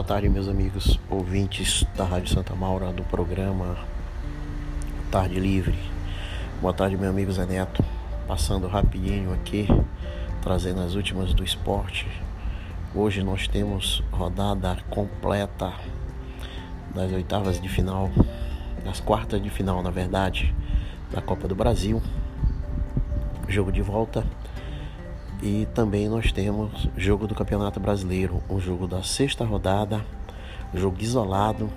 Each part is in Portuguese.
boa tarde, meus amigos ouvintes da Rádio Santa Maura, do programa Tarde Livre. Boa tarde, meu amigo Zé Neto. Passando rapidinho aqui, trazendo as últimas do esporte. Hoje nós temos rodada completa das oitavas de final, das quartas de final, na verdade, da Copa do Brasil. Jogo de volta e também nós temos jogo do Campeonato Brasileiro, um jogo da sexta rodada, jogo isolado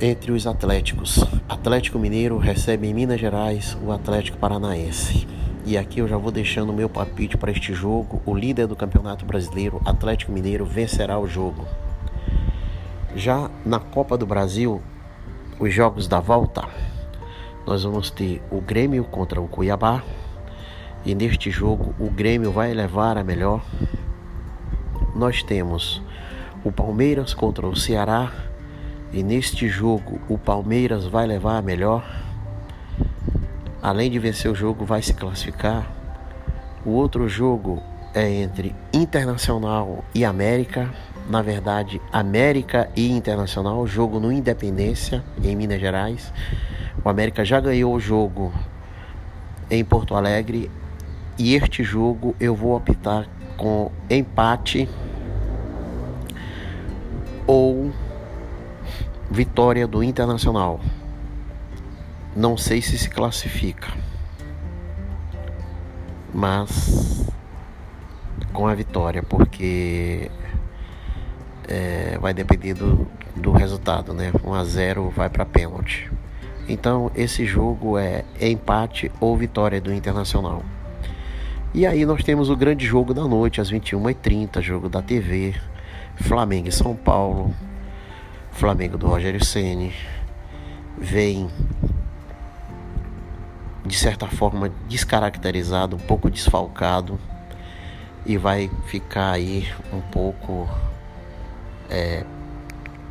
entre os Atléticos. Atlético Mineiro recebe em Minas Gerais o Atlético Paranaense. E aqui eu já vou deixando o meu palpite para este jogo. O líder do Campeonato Brasileiro, Atlético Mineiro, vencerá o jogo. Já na Copa do Brasil, os jogos da volta, nós vamos ter o Grêmio contra o Cuiabá, e neste jogo o Grêmio vai levar a melhor. Nós temos o Palmeiras contra o Ceará e neste jogo o Palmeiras vai levar a melhor. Além de vencer o jogo, vai se classificar. O outro jogo é entre Internacional e América. Na verdade, América e Internacional, jogo no Independência, em Minas Gerais. O América já ganhou o jogo em Porto Alegre e este jogo eu vou optar com empate ou vitória do Internacional. Não sei se se classifica, mas com a vitória, porque é, vai depender do, do resultado, né? 1 a 0 vai para pênalti. Então esse jogo é empate ou vitória do Internacional. E aí nós temos o grande jogo da noite, às 21h30, jogo da TV, Flamengo e São Paulo, Flamengo do Rogério Ceni vem de certa forma descaracterizado, um pouco desfalcado e vai ficar aí um pouco é,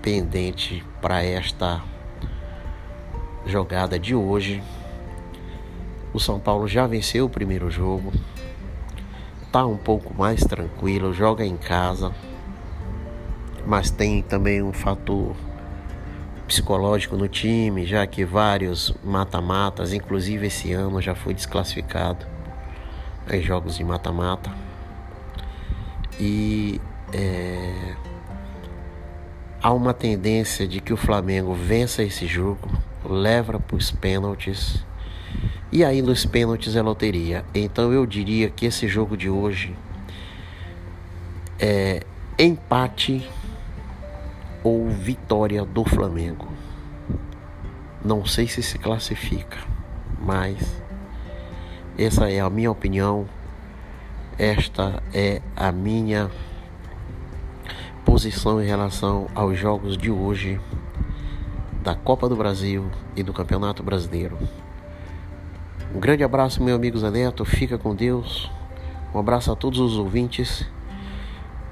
pendente para esta jogada de hoje. O São Paulo já venceu o primeiro jogo, tá um pouco mais tranquilo, joga em casa, mas tem também um fator psicológico no time, já que vários mata-matas, inclusive esse ano já foi desclassificado em jogos de mata-mata. E é, há uma tendência de que o Flamengo vença esse jogo, leva para os pênaltis e aí nos pênaltis é loteria. Então eu diria que esse jogo de hoje é empate ou vitória do Flamengo. Não sei se se classifica, mas essa é a minha opinião. Esta é a minha posição em relação aos jogos de hoje da Copa do Brasil e do Campeonato Brasileiro. Um grande abraço, meu amigo Zaneto. Fica com Deus. Um abraço a todos os ouvintes.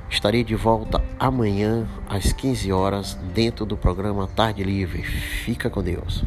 Estarei de volta amanhã às 15 horas dentro do programa Tarde Livre. Fica com Deus.